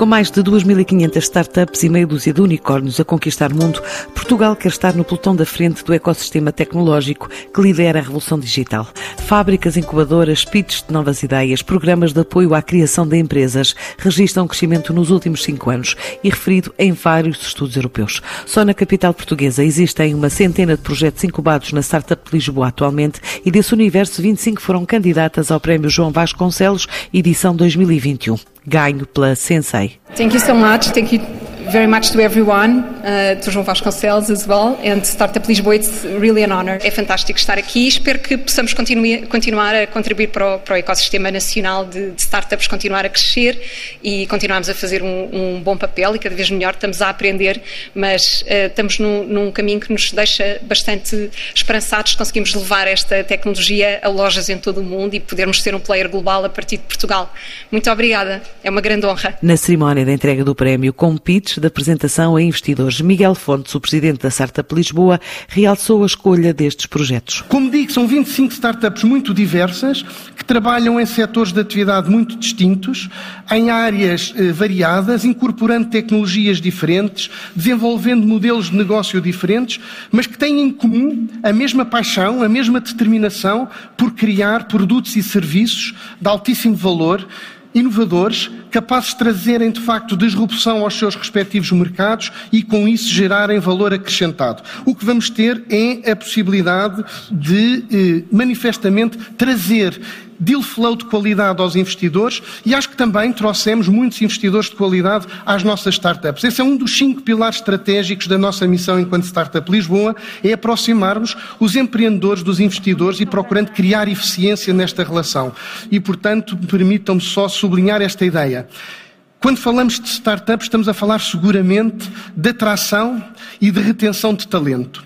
Com mais de 2.500 startups e meia dúzia de unicórnios a conquistar o mundo, Portugal quer estar no pelotão da frente do ecossistema tecnológico que lidera a revolução digital. Fábricas, incubadoras, pitches de novas ideias, programas de apoio à criação de empresas registram crescimento nos últimos cinco anos e referido em vários estudos europeus. Só na capital portuguesa existem uma centena de projetos incubados na Startup de Lisboa atualmente e desse universo 25 foram candidatas ao Prémio João Vasconcelos, edição 2021 ganho pela Sensei. Thank you so much. Thank you very much to everyone, uh, to João Vasconcelos as well, and Startup Lisboa. It's really an honor. É fantástico estar aqui. Espero que possamos continue, continuar a contribuir para o, para o ecossistema nacional de, de, startups, continuar a crescer e continuarmos a fazer um, um, bom papel e cada vez melhor. Estamos a aprender, mas uh, estamos num, num, caminho que nos deixa bastante esperançados. Conseguimos levar esta tecnologia a lojas em todo o mundo e podermos ser um player global a partir de Portugal. Muito obrigada. É uma grande honra. Na cerimónia da entrega do prémio com pitch da apresentação a investidores. Miguel Fontes, o presidente da Startup Lisboa, realçou a escolha destes projetos. Como digo, são 25 startups muito diversas que trabalham em setores de atividade muito distintos, em áreas eh, variadas, incorporando tecnologias diferentes, desenvolvendo modelos de negócio diferentes, mas que têm em comum a mesma paixão, a mesma determinação por criar produtos e serviços de altíssimo valor inovadores, capazes de trazerem de facto disrupção aos seus respectivos mercados e com isso gerarem valor acrescentado. O que vamos ter é a possibilidade de eh, manifestamente trazer deal flow de qualidade aos investidores e acho que também trouxemos muitos investidores de qualidade às nossas startups. Esse é um dos cinco pilares estratégicos da nossa missão enquanto Startup Lisboa, é aproximarmos os empreendedores dos investidores e procurando criar eficiência nesta relação. E, portanto, permitam-me só sublinhar esta ideia. Quando falamos de startups, estamos a falar seguramente de atração e de retenção de talento.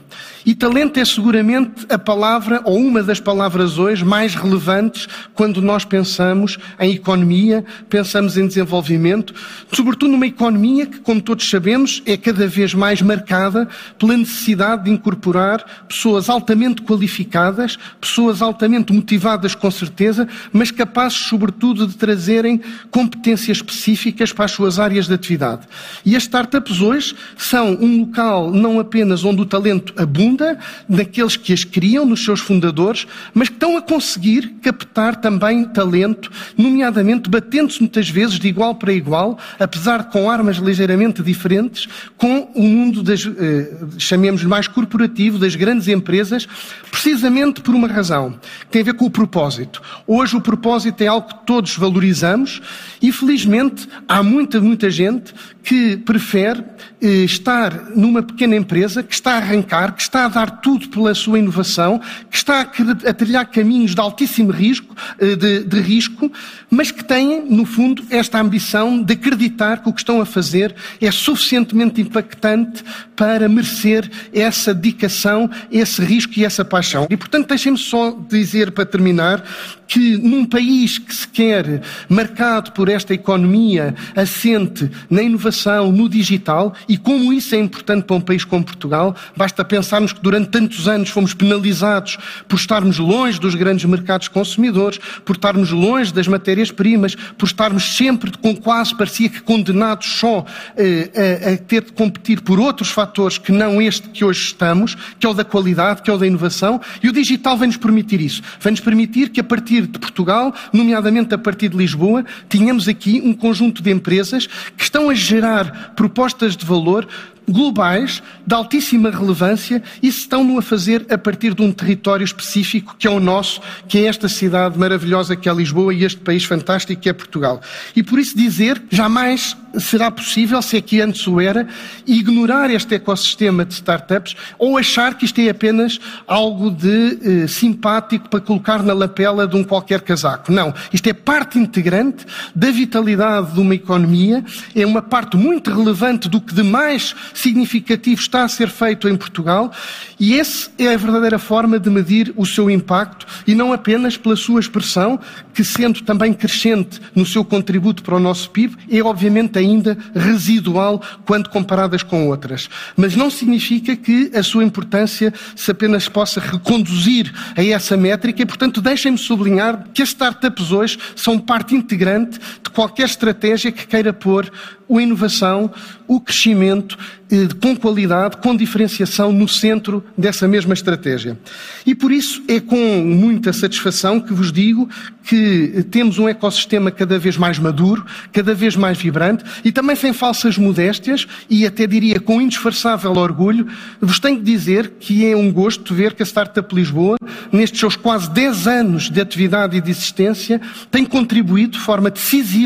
E talento é seguramente a palavra, ou uma das palavras hoje, mais relevantes quando nós pensamos em economia, pensamos em desenvolvimento, sobretudo numa economia que, como todos sabemos, é cada vez mais marcada pela necessidade de incorporar pessoas altamente qualificadas, pessoas altamente motivadas, com certeza, mas capazes, sobretudo, de trazerem competências específicas para as suas áreas de atividade. E as startups hoje são um local não apenas onde o talento abunda, profunda naqueles que as criam, nos seus fundadores, mas que estão a conseguir captar também talento, nomeadamente batendo-se muitas vezes de igual para igual, apesar de com armas ligeiramente diferentes, com o mundo das, eh, chamemos mais corporativo, das grandes empresas, precisamente por uma razão, que tem a ver com o propósito. Hoje o propósito é algo que todos valorizamos e felizmente há muita, muita gente que prefere eh, estar numa pequena empresa que está a arrancar, que está a dar tudo pela sua inovação, que está a, a trilhar caminhos de altíssimo risco, eh, de, de, risco, mas que têm, no fundo, esta ambição de acreditar que o que estão a fazer é suficientemente impactante para merecer essa dedicação, esse risco e essa paixão. E, portanto, deixem-me só dizer, para terminar, que num país que se quer marcado por esta economia assente na inovação, no digital, e como isso é importante para um país como Portugal, basta pensarmos que durante tantos anos fomos penalizados por estarmos longe dos grandes mercados consumidores, por estarmos longe das matérias-primas, por estarmos sempre com quase parecia que condenados só eh, a, a ter de competir por outros fatores que não este que hoje estamos, que é o da qualidade, que é o da inovação, e o digital vem-nos permitir isso. Vem-nos permitir que a partir de Portugal, nomeadamente a partir de Lisboa, tínhamos aqui um conjunto de empresas que estão a gerar propostas de valor globais, de altíssima relevância, e se estão-no a fazer a partir de um território específico, que é o nosso, que é esta cidade maravilhosa que é Lisboa e este país fantástico que é Portugal. E por isso dizer, jamais será possível, se aqui antes o era, ignorar este ecossistema de startups ou achar que isto é apenas algo de eh, simpático para colocar na lapela de um qualquer casaco. Não. Isto é parte integrante da vitalidade de uma economia, é uma parte muito relevante do que demais significativo está a ser feito em Portugal e essa é a verdadeira forma de medir o seu impacto e não apenas pela sua expressão, que sendo também crescente no seu contributo para o nosso PIB, é obviamente ainda residual quando comparadas com outras. Mas não significa que a sua importância se apenas possa reconduzir a essa métrica e, portanto, deixem-me sublinhar que as startups hoje são parte integrante qualquer estratégia que queira pôr a inovação, o crescimento eh, com qualidade, com diferenciação no centro dessa mesma estratégia. E por isso é com muita satisfação que vos digo que temos um ecossistema cada vez mais maduro, cada vez mais vibrante e também sem falsas modéstias e até diria com indisfarçável orgulho, vos tenho que dizer que é um gosto ver que a Startup Lisboa, nestes seus quase 10 anos de atividade e de existência, tem contribuído de forma decisiva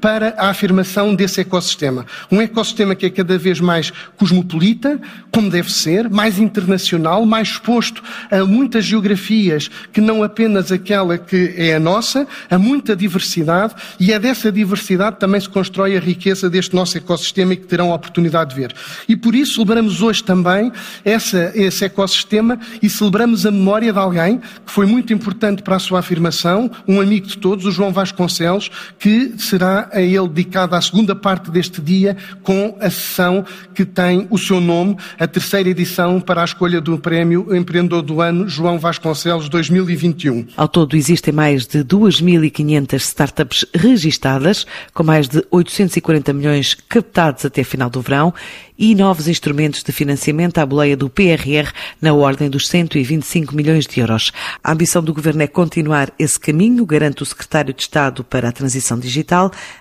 para a afirmação desse ecossistema. Um ecossistema que é cada vez mais cosmopolita, como deve ser, mais internacional, mais exposto a muitas geografias que não apenas aquela que é a nossa, a muita diversidade e é dessa diversidade também se constrói a riqueza deste nosso ecossistema e que terão a oportunidade de ver. E por isso celebramos hoje também essa, esse ecossistema e celebramos a memória de alguém que foi muito importante para a sua afirmação, um amigo de todos, o João Vasconcelos, que será a ele dedicada a segunda parte deste dia com a sessão que tem o seu nome, a terceira edição para a escolha do Prémio Empreendedor do Ano João Vasconcelos 2021. Ao todo existem mais de 2.500 startups registadas, com mais de 840 milhões captados até final do verão e novos instrumentos de financiamento à boleia do PRR na ordem dos 125 milhões de euros. A ambição do Governo é continuar esse caminho, garante o Secretário de Estado para a Transição Digital.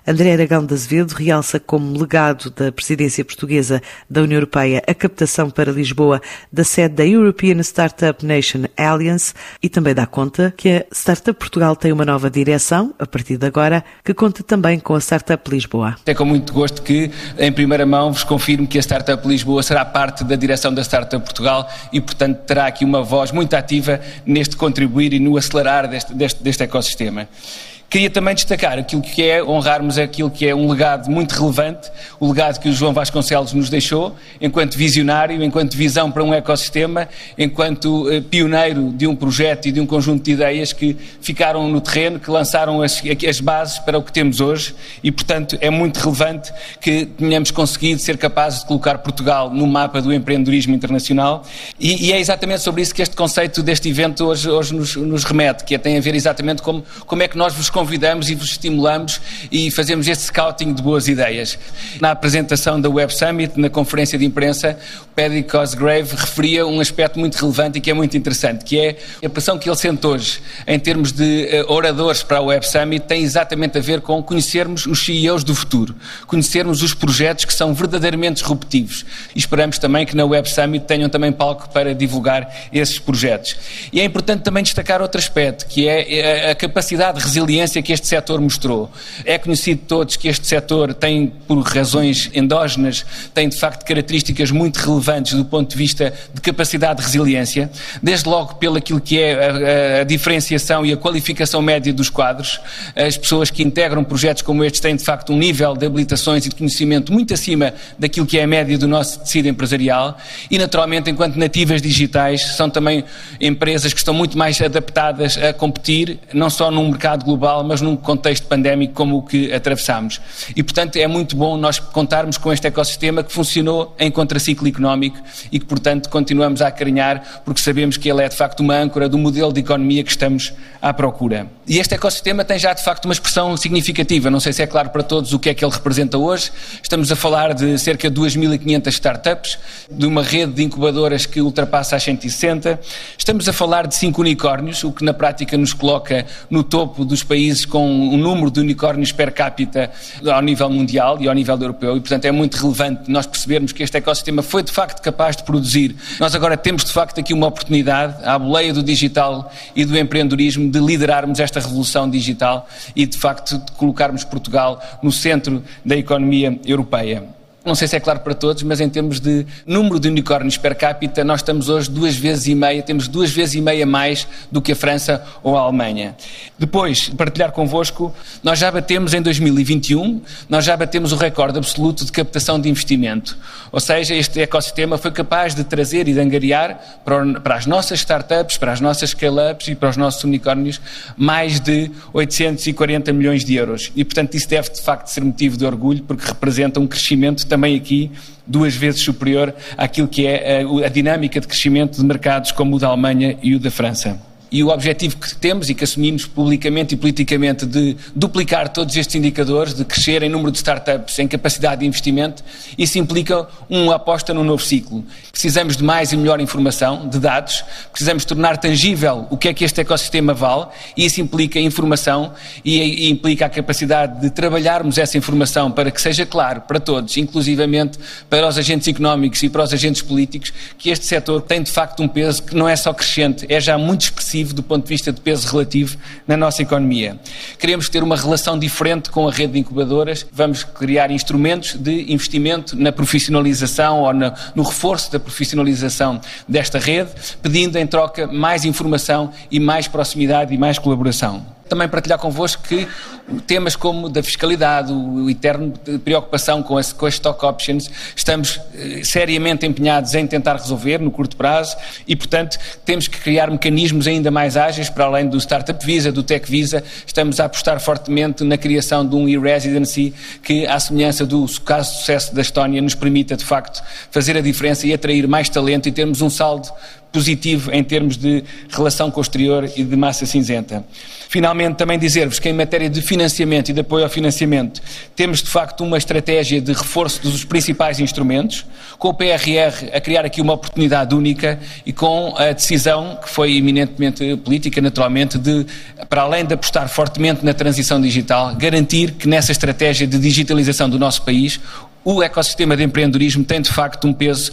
André Aragão de Azevedo realça como legado da presidência portuguesa da União Europeia a captação para Lisboa da sede da European Startup Nation Alliance e também dá conta que a Startup Portugal tem uma nova direção, a partir de agora, que conta também com a Startup Lisboa. É com muito gosto que, em primeira mão, vos confirmo que a Startup Lisboa será parte da direção da Startup Portugal e, portanto, terá aqui uma voz muito ativa neste contribuir e no acelerar deste, deste, deste ecossistema. Queria também destacar aquilo que é, honrarmos aquilo que é um legado muito relevante, o legado que o João Vasconcelos nos deixou, enquanto visionário, enquanto visão para um ecossistema, enquanto eh, pioneiro de um projeto e de um conjunto de ideias que ficaram no terreno, que lançaram as, as bases para o que temos hoje. E, portanto, é muito relevante que tenhamos conseguido ser capazes de colocar Portugal no mapa do empreendedorismo internacional. E, e é exatamente sobre isso que este conceito deste evento hoje, hoje nos, nos remete, que é, tem a ver exatamente como, como é que nós vos convidamos e vos estimulamos e fazemos este scouting de boas ideias. Na apresentação da Web Summit, na conferência de imprensa, o Paddy Cosgrave referia um aspecto muito relevante e que é muito interessante, que é a pressão que ele sente hoje em termos de uh, oradores para a Web Summit tem exatamente a ver com conhecermos os CEOs do futuro, conhecermos os projetos que são verdadeiramente disruptivos e esperamos também que na Web Summit tenham também palco para divulgar esses projetos. E é importante também destacar outro aspecto, que é a capacidade de resiliência que este setor mostrou. É conhecido de todos que este setor tem, por razões endógenas, tem de facto características muito relevantes do ponto de vista de capacidade de resiliência, desde logo pelo aquilo que é a, a, diferenciação e a qualificação média dos quadros. As pessoas que integram projetos como estes têm de facto um nível de habilitações e de conhecimento muito acima daquilo que é a média do nosso tecido empresarial e, naturalmente, enquanto nativas digitais, são também empresas que estão muito mais adaptadas a competir, não só num mercado global, mas num contexto pandémico como o que atravessamos. E, portanto, é muito bom nós contarmos com este ecossistema que funcionou em contraciclo económico e que, portanto, continuamos a acarinhar porque sabemos que ele é, de facto, uma âncora do modelo de economia que estamos à procura. E este ecossistema tem já, de facto, uma expressão significativa. Não sei se é claro para todos o que é que ele representa hoje. Estamos a falar de cerca de 2.500 startups, de uma rede de incubadoras que ultrapassa as 160. Estamos a falar de cinco unicórnios, o que na prática nos coloca no topo dos países países com um número de unicórnios per capita ao nível mundial e ao nível europeu e, portanto, é muito relevante nós percebermos que este ecossistema foi de facto capaz de produzir. Nós agora temos de facto aqui uma oportunidade, à boleia do digital e do empreendedorismo, de liderarmos esta revolução digital e de facto de colocarmos Portugal no centro da economia europeia. Não sei se é claro para todos, mas em termos de número de unicórnios per capita, nós estamos hoje duas vezes e meia, temos duas vezes e meia mais do que a França ou a Alemanha. Depois, partilhar convosco, nós já batemos em 2021, nós já batemos o recorde absoluto de captação de investimento. Ou seja, este ecossistema foi capaz de trazer e de angariar para, as nossas startups, para as nossas scale-ups e para os nossos unicórnios mais de 840 milhões de euros. E, portanto, isso deve de facto ser motivo de orgulho, porque representa um crescimento também aqui duas vezes superior àquilo que é a, a dinâmica de crescimento de mercados como o da Alemanha e o da França e o objetivo que temos e que assumimos publicamente e politicamente de duplicar todos estes indicadores, de crescer em número de startups, em capacidade de investimento, isso implica uma aposta num novo ciclo. Precisamos de mais e melhor informação, de dados, precisamos tornar tangível o que é que este ecossistema vale, e isso implica informação e, e implica a capacidade de trabalharmos essa informação para que seja claro para todos, inclusivamente para os agentes económicos e para os agentes políticos, que este setor tem de facto um peso que não é só crescente, é já muito expressivo do ponto de vista de peso relativo na nossa economia. Queremos ter uma relação diferente com a rede de incubadoras, vamos criar instrumentos de investimento na profissionalização ou no, reforço da profissionalização desta rede, pedindo em troca mais informação e mais proximidade e mais colaboração também partilhar convosco que temas como da fiscalidade, o eterno preocupação com, esse, com as stock options, estamos eh, seriamente empenhados em tentar resolver no curto prazo e, portanto, temos que criar mecanismos ainda mais ágeis para além do Startup Visa, do Tech Visa. Estamos a apostar fortemente na criação de um e-residency que, à semelhança do caso de sucesso da Estónia, nos permita, de facto, fazer a diferença e atrair mais talento e termos um saldo positivo em termos de relação com o exterior e de massa cinzenta. Finalmente, também dizer-vos que em matéria de financiamento e de apoio ao financiamento, temos de facto uma estratégia de reforço dos principais instrumentos, com o PRR a criar aqui uma oportunidade única e com a decisão, que foi eminentemente política, naturalmente, de, para além de apostar fortemente na transição digital, garantir que nessa estratégia de digitalização do nosso país, o ecossistema de empreendedorismo tem de facto um peso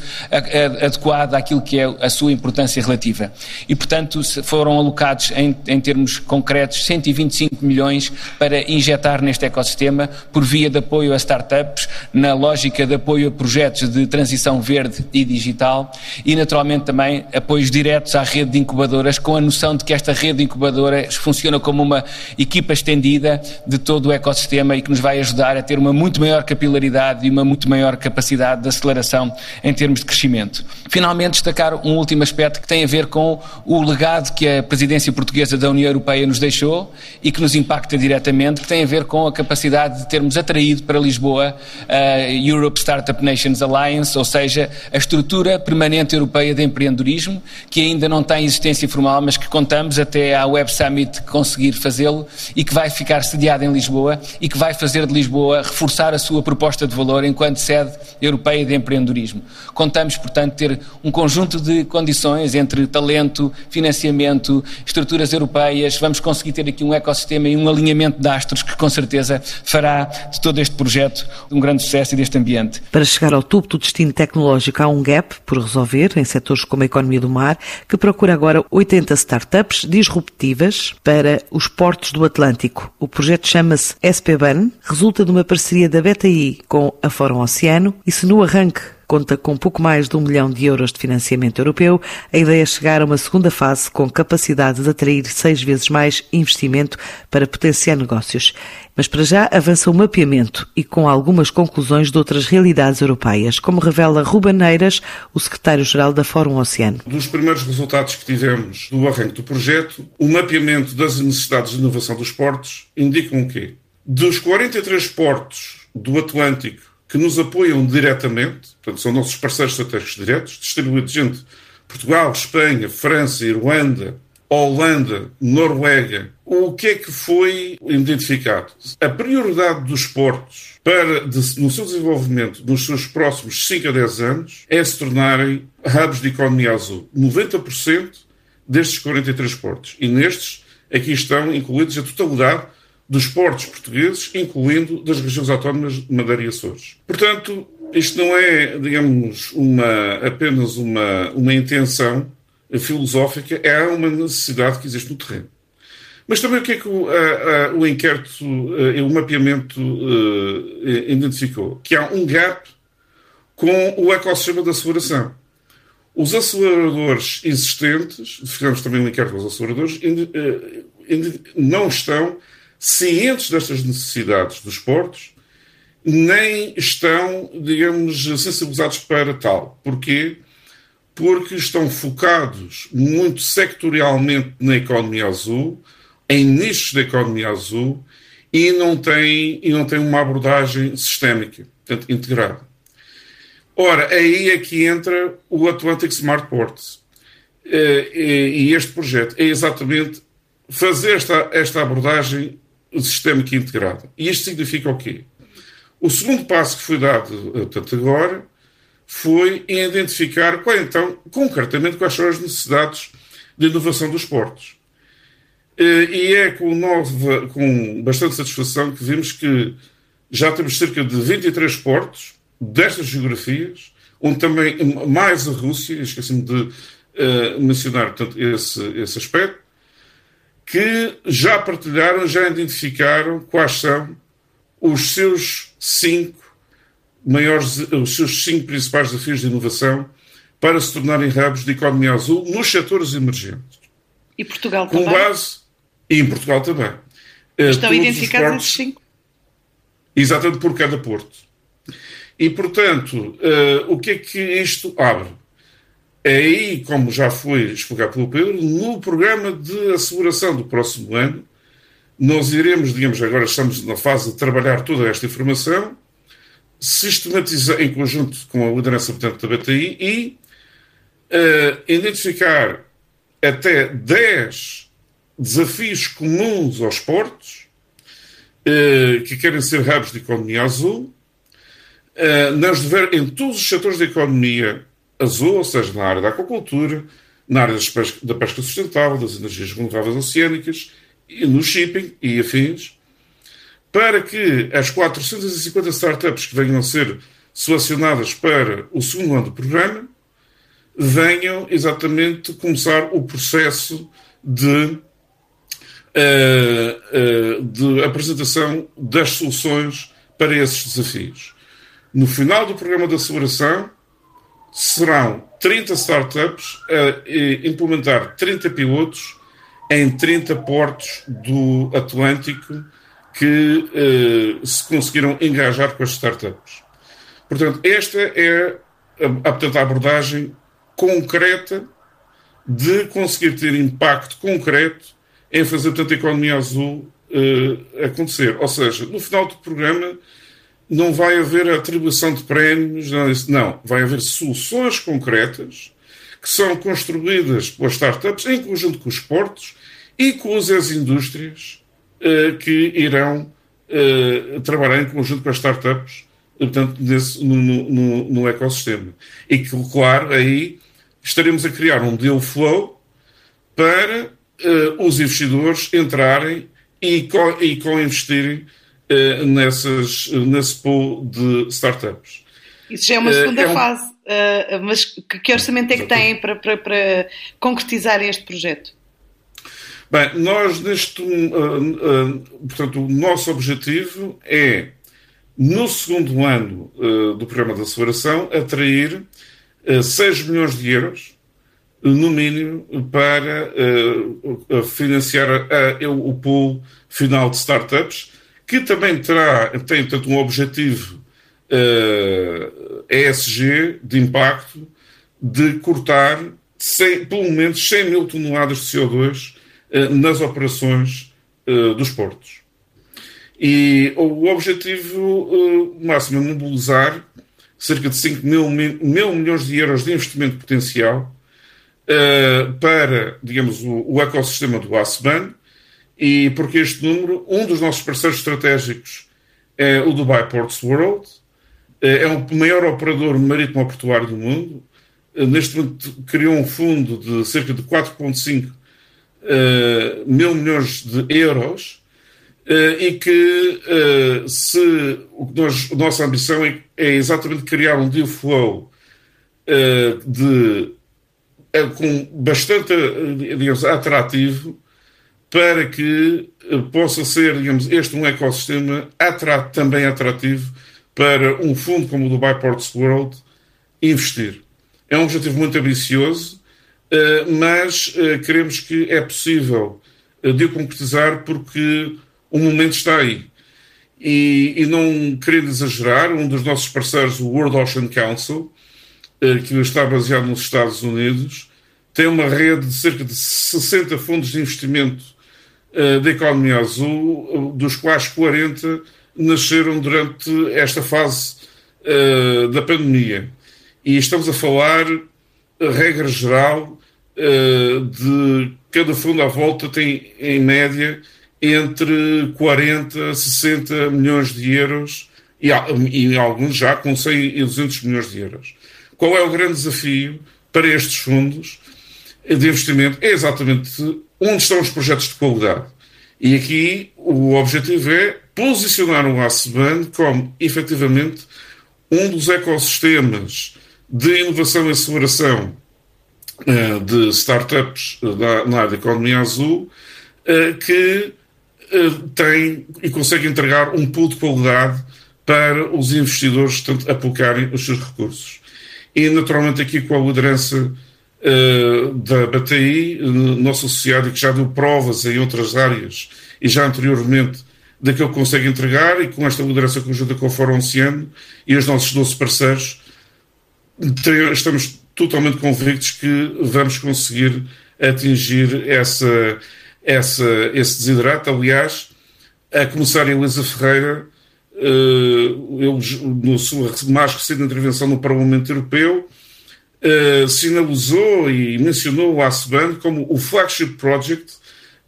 adequado àquilo que é a sua importância relativa. E, portanto, foram alocados em, em, termos concretos 125 milhões para injetar neste ecossistema por via de apoio a startups, na lógica de apoio a projetos de transição verde e digital e, naturalmente, também apoios diretos à rede de incubadoras, com a noção de que esta rede de incubadoras funciona como uma equipa estendida de todo o ecossistema e que nos vai ajudar a ter uma muito maior capilaridade e uma muito maior capacidade de aceleração em termos de crescimento. Finalmente, destacar um último aspecto que tem a ver com o legado que a presidência portuguesa da União Europeia nos deixou e que nos impacta diretamente, que tem a ver com a capacidade de termos atraído para Lisboa a Europe Startup Nations Alliance, ou seja, a estrutura permanente europeia de empreendedorismo, que ainda não tem existência formal, mas que contamos até à Web Summit conseguir fazê-lo e que vai ficar sediada em Lisboa e que vai fazer de Lisboa reforçar a sua proposta de valor enquanto sede europeia de empreendedorismo. Contamos, portanto, ter um conjunto de condições entre talento, financiamento, estruturas europeias. Vamos conseguir ter aqui um ecossistema e um alinhamento de astros que, com certeza, fará de todo este projeto um grande sucesso e deste ambiente. Para chegar ao topo do destino tecnológico, há um gap por resolver em setores como a economia do mar, que procura agora 80 startups disruptivas para os portos do Atlântico. O projeto chama-se SPBAN, resulta de uma parceria da BTI com a Fórum Oceano e se no arranque conta com pouco mais de um milhão de euros de financiamento europeu, a ideia é chegar a uma segunda fase com capacidade de atrair seis vezes mais investimento para potenciar negócios. Mas para já avança o mapeamento e com algumas conclusões de outras realidades europeias, como revela Ruben Neiras, o secretário-geral da Fórum Oceano. Dos primeiros resultados que tivemos do arranque do projeto, o mapeamento das necessidades de inovação dos portos indicam o quê? Dos 43 portos do Atlântico que nos apoiam diretamente, portanto, são nossos parceiros estratégicos diretos, distribuídos entre Portugal, Espanha, França, Irlanda, Holanda, Noruega. O que é que foi identificado? A prioridade dos portos para, de, no seu desenvolvimento nos seus próximos 5 a 10 anos é se tornarem hubs de economia azul. 90% destes 43 portos. E nestes, aqui estão incluídos a totalidade dos portos portugueses, incluindo das regiões autónomas de Madeira e Açores. Portanto, isto não é, digamos, uma, apenas uma, uma intenção filosófica, é uma necessidade que existe no terreno. Mas também o que é que o, a, a, o inquérito e o mapeamento uh, identificou? Que há um gap com o ecossistema da asseguração. Os aceleradores existentes, ficamos também ligados com os aceleradores, não estão cientes destas necessidades dos portos, nem estão, digamos, sensibilizados para tal. Porquê? Porque estão focados muito sectorialmente na economia azul, em nichos da economia azul, e não têm, e não têm uma abordagem sistémica, portanto, integrada. Ora, aí é que entra o Atlantic Smart Ports. Eh, e este projeto é exatamente fazer esta, esta abordagem sistémica integrada. E isto significa o quê? O segundo passo que foi dado, eh, portanto, agora, foi identificar qual, então, concretamente, quais são as necessidades de inovação dos portos. Eh, e é com, nova, com bastante satisfação que vimos que já temos cerca de 23 portos destas geografias, onde também mais a Rússia, esqueci-me de uh, mencionar portanto, esse, esse aspecto, que já partilharam, já identificaram quais são os seus cinco maiores, os seus cinco principais desafios de inovação para se tornarem hubs de economia azul nos setores emergentes. E Portugal Com também? base, e em Portugal também. Eh, Estão identificados esses cinco? Exatamente por cada porto. E, portanto, uh, o que é que isto abre? Aí, como já foi explicado pelo Pedro, no programa de asseguração do próximo ano, nós iremos, digamos, agora estamos na fase de trabalhar toda esta informação, sistematizar em conjunto com a liderança portanto, da BTI e uh, identificar até 10 desafios comuns aos portos uh, que querem ser hubs de economia azul, uh, nas, em todos os setores da economia azul, ou seja, na área da aquacultura, na área da pesca sustentável, das energias renováveis oceânicas, no shipping e afins, para que as 450 startups que venham a ser selecionadas para o segundo ano do programa venham exatamente começar o processo de, uh, uh, de apresentação das soluções para esses desafios. No final do programa de aceleração, serão 30 startups a implementar 30 pilotos em 30 portos do Atlântico que eh, se conseguiram engajar com as startups. Portanto, esta é a, a abordagem concreta de conseguir ter impacto concreto em fazer, portanto, a economia azul eh, acontecer. Ou seja, no final do programa, não vai haver atribuição de prémios, não, não, vai haver soluções concretas que são construídas pelas startups em conjunto com os portos e com as indústrias uh, que irão uh, trabalhar em conjunto com as startups, portanto, nesse, no, no, no, ecossistema. E que, claro, aí estaremos a criar um deal flow para os investidores entrarem e, co co-investirem uh, nessas, nesse pool de startups. Isso já é uma segunda é um... fase, uh, mas que, que orçamento é que têm para, para, para concretizar este projeto? Bem, nós neste, uh, portanto, o nosso objetivo é, no segundo ano do programa de aceleração, atrair 6 milhões de euros, no mínimo, para financiar o pool final de startups, que também terá, tem portanto, um objetivo uh, ESG de impacto de cortar 100, pelo menos 100 mil toneladas de CO2 uh, nas operações uh, dos portos. E o objetivo máximo é mobilizar cerca de 5 mil, mil milhões de euros de investimento potencial para, digamos, o, o ecossistema do ASBAN, e porque este número, um dos nossos parceiros estratégicos é o Dubai Ports World, é, é o maior operador marítimo portuário do mundo. É, neste momento criou um fundo de cerca de 4,5 uh, é, mil milhões de euros uh, e que uh, se o que nós, a nossa ambição é, é, exatamente criar um deal flow de, com bastante digamos, atrativo para que eh, possa ser, digamos, este um ecossistema atrat também atrativo para um fundo como o Dubai Ports World investir. É um objetivo muito ambicioso, mas queremos que é possível de o concretizar porque o momento está aí. E, e, não querendo exagerar, um dos nossos parceiros, o World Ocean Council, que está baseado nos Estados Unidos, tem uma rede de cerca de 60 fundos de investimento da economia azul, dos quais 40 nasceram durante esta fase uh, da pandemia. E estamos a falar, regra geral, uh, de cada fundo à volta tem, em média, entre 40 a 60 milhões de euros e, e alguns já com 100 e 200 milhões de euros. Qual é o grande desafio para estes fundos? de investimento é exatamente onde estão os projetos de qualidade. E aqui o objetivo é posicionar o ACBAN como, efetivamente, um dos ecossistemas de inovação e aceleração uh, de startups da, na área da economia azul uh, que tem e consegue entregar um pool de qualidade para os investidores tanto, aplicarem os seus recursos. E, naturalmente, aqui com a liderança uh, da BTI, nosso associado, que já deu provas em outras áreas e já anteriormente daquilo que consegue entregar, e com esta liderança conjunta com o Fórum Oceano e os nossos 12 parceiros, estamos totalmente convictos que vamos conseguir atingir essa, essa, esse desidrato. Aliás, a comissária Elisa Ferreira, eu, na sua mais recente intervenção no Parlamento Europeu, uh, sinalizou e mencionou o ASBAN como o flagship project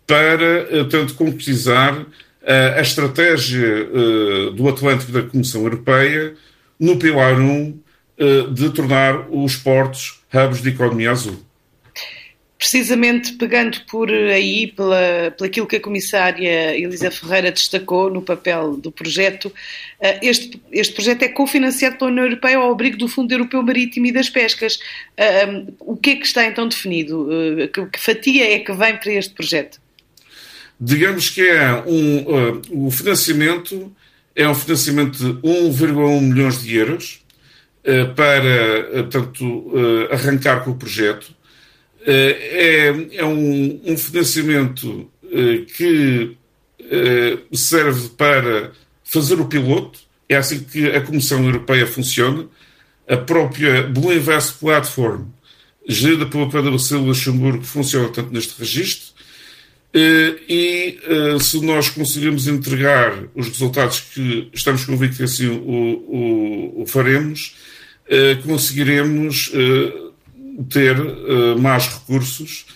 para, uh, tanto, concretizar uh, a estratégia do Atlântico da Comissão Europeia no pilar 1 de tornar os portos hubs de economia azul precisamente pegando por aí, pela, pela aquilo que a comissária Elisa Ferreira destacou no papel do projeto, eh, este, este projeto é cofinanciado pela União Europeia ao abrigo do Fundo Europeu Marítimo e das Pescas. Eh, o que é que está então definido? Eh, que fatia é que vem para este projeto? Digamos que é um, uh, o financiamento é um financiamento de 1,1 milhões de euros uh, para, portanto, uh, arrancar com o projeto é, é um, um financiamento eh, que eh, serve para fazer o piloto, é assim que a Comissão Europeia funciona. A própria Blue Invest Platform, gerida Pedro Silva Luxemburgo, funciona tanto neste registro. Eh, e se nós conseguirmos entregar os resultados que estamos convictos que assim o, o, o faremos, conseguiremos ter uh, mais recursos,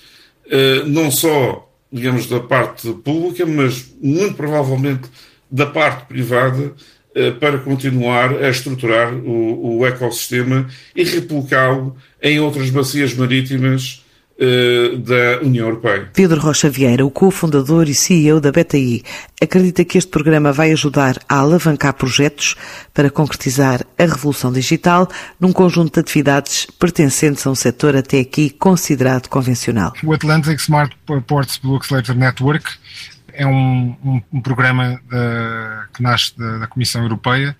uh, não só, digamos, da parte pública, mas muito provavelmente da parte privada, uh, para continuar a estruturar o, o ecossistema e replicá-lo em outras bacias marítimas da União Europeia. Pedro Rocha Vieira, o cofundador e CEO da BTI, acredita que este programa vai ajudar a alavancar projetos para concretizar a revolução digital num conjunto de atividades pertencentes a um setor até aqui considerado convencional. O Atlantic Smart Ports Blue Accelerator Network é um, um, um programa da, que nasce da, da Comissão Europeia,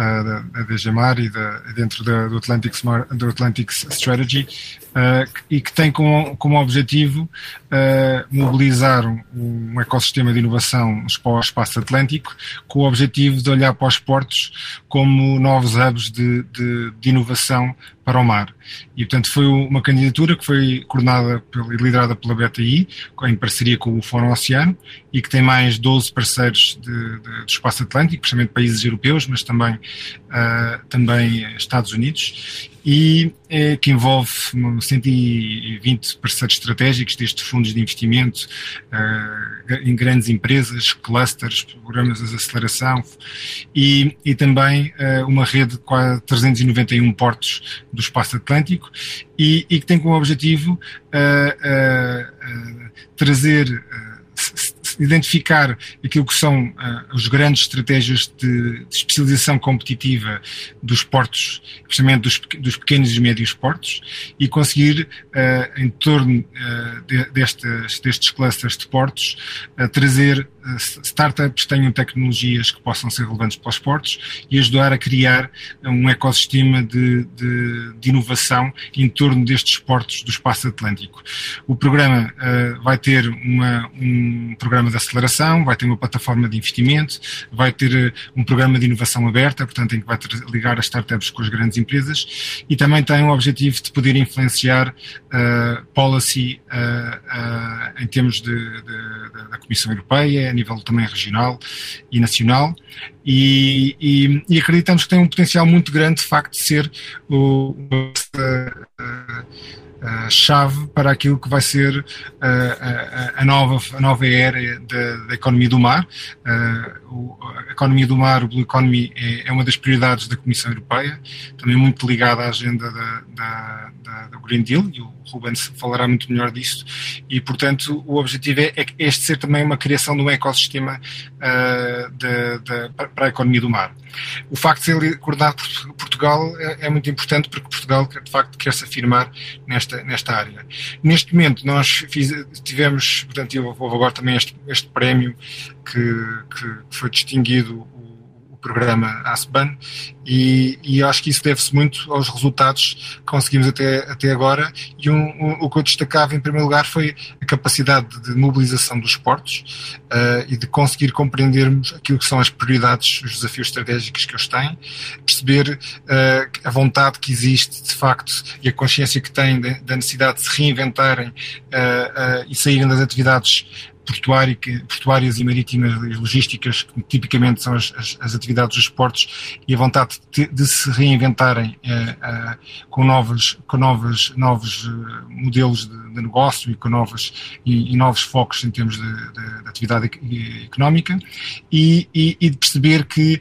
da, da DGMAR e da, dentro da, do, Atlantic Smart, do Atlantic Strategy, uh, e que tem como, como objetivo uh, mobilizar um, um, ecossistema de inovação para o espaço atlântico, com o objetivo de olhar para os portos como novos hubs de, de, de inovação para o mar. E, portanto, foi uma candidatura que foi coordenada e liderada pela BTI, em parceria com o Fórum Oceano, e que tem mais 12 parceiros de, de, do espaço atlântico, principalmente países europeus, mas também, uh, também Estados Unidos e é, que envolve 120 parceiros estratégicos, desde fundos de investimento uh, em grandes empresas, clusters, programas de aceleração e, e também uh, uma rede de 391 portos do espaço atlântico e, e que tem como objetivo uh, trazer identificar aquilo que são uh, as grandes estratégias de, de, especialização competitiva dos portos, especialmente dos, dos, pequenos e médios portos, e conseguir, uh, em torno uh, de, destes, destes clusters de portos, trazer startups tenham tecnologias que possam ser relevantes para os portos e ajudar a criar um ecossistema de, de, de inovação em torno destes portos do espaço atlântico. O programa uh, vai ter uma, um programa de aceleração, vai ter uma plataforma de investimento, vai ter um programa de inovação aberta, portanto, em que vai ligar as startups com as grandes empresas e também tem o objetivo de poder influenciar uh, policy uh, em termos de, da Comissão Europeia, a nível também regional e nacional, e, e, e acreditamos que tem um potencial muito grande de facto de ser o, Uh, chave para aquilo que vai ser uh, a, a, nova, a nova era da, economia do mar. Uh, a economia do mar, o Blue Economy, é, é, uma das prioridades da Comissão Europeia, também muito ligada à agenda da, da, da, do Green Deal, e o Rubens falará muito melhor disso, e portanto o objetivo é, é este ser também uma criação de um ecossistema uh, de, de, para a economia do mar. O facto de ser coordenado por Portugal é, é muito importante porque Portugal de facto quer se afirmar nesta, nesta área. Neste momento nós fiz, tivemos, portanto vou agora também este, este prémio que, que foi distinguido programa ASBAN e, e acho que isso deve-se muito aos resultados que conseguimos até, até agora. E um, um, o que eu destacava em primeiro lugar foi a capacidade de mobilização dos portos uh, e de conseguir compreendermos aquilo que são as prioridades, os desafios estratégicos que eles têm, perceber uh, a vontade que existe de facto e a consciência que têm da necessidade de se reinventarem uh, e saírem das atividades portuárias e marítimas e logísticas, que tipicamente são as, as, as, atividades dos portos, e a vontade de, de se reinventarem eh, eh, com, novos, com novos, novos modelos de, de, negócio e com novos, e, e novos focos em termos de, de, de atividade económica, e, e, e, de perceber que,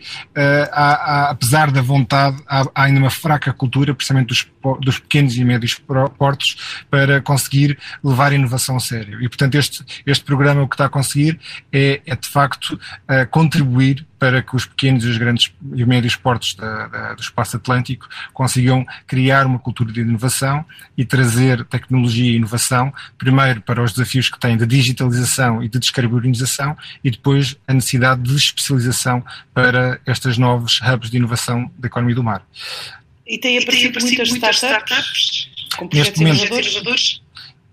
há, há, apesar da vontade, há, há, ainda uma fraca cultura, precisamente dos, dos pequenos e médios portos, para conseguir levar a inovação a sério. E, portanto, este, este programa o que está a conseguir é, é de facto uh, contribuir para que os pequenos e os grandes e médios portos da, da, do espaço atlântico consigam criar uma cultura de inovação e trazer tecnologia e inovação, primeiro para os desafios que têm de digitalização e de descarbonização e depois a necessidade de especialização para estes novos hubs de inovação da economia do mar. E tem aparecido, e tem aparecido muitas, startups, startups com projetos inovadores?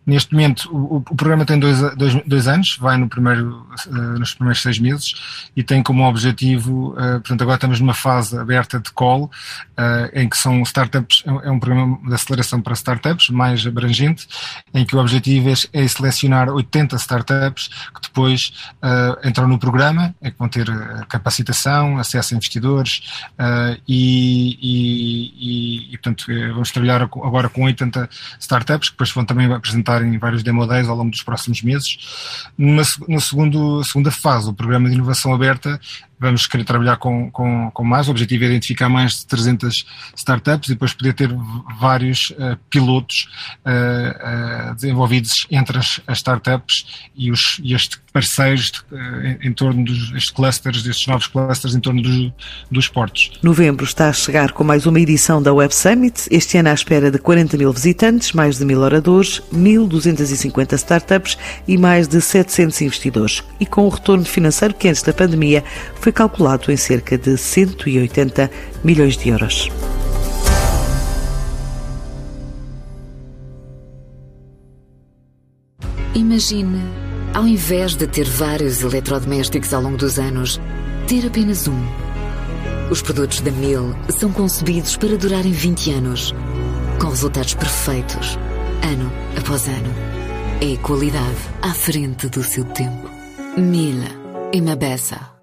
Neste momento, o, o programa tem dois, dois, dois, anos, vai no primeiro, uh, nos primeiros seis meses e tem como objetivo, uh, portanto, agora estamos numa fase aberta de call, uh, em que são startups, é, é um programa de aceleração para startups, mais abrangente, em que o objetivo é, é selecionar 80 startups que depois entram no programa, é que vão ter capacitação, acesso a investidores e, e, e, e, portanto, vamos trabalhar agora com 80 startups que depois vão também apresentar em vários demo days ao longo dos próximos meses. Numa, na segundo, segunda fase, o programa de inovação aberta vamos querer trabalhar com, com, com mais. O objetivo é identificar mais de 300 startups e depois poder ter vários uh, pilotos uh, uh, desenvolvidos entre as, as, startups e os e este parceiros em, em, torno dos clusters, destes novos clusters em torno dos, dos portos. Novembro está a chegar com mais uma edição da Web Summit, este ano à espera de 40 mil visitantes, mais de mil oradores, 1.250 startups e mais de 700 investidores. E com o retorno financeiro que antes da pandemia foi calculado em cerca de 180 milhões de euros. Imagine, ao invés de ter vários eletrodomésticos ao longo dos anos, ter apenas um. Os produtos da Mil são concebidos para durarem 20 anos, com resultados perfeitos, ano após ano. É qualidade à frente do seu tempo. Mil e Mabessa.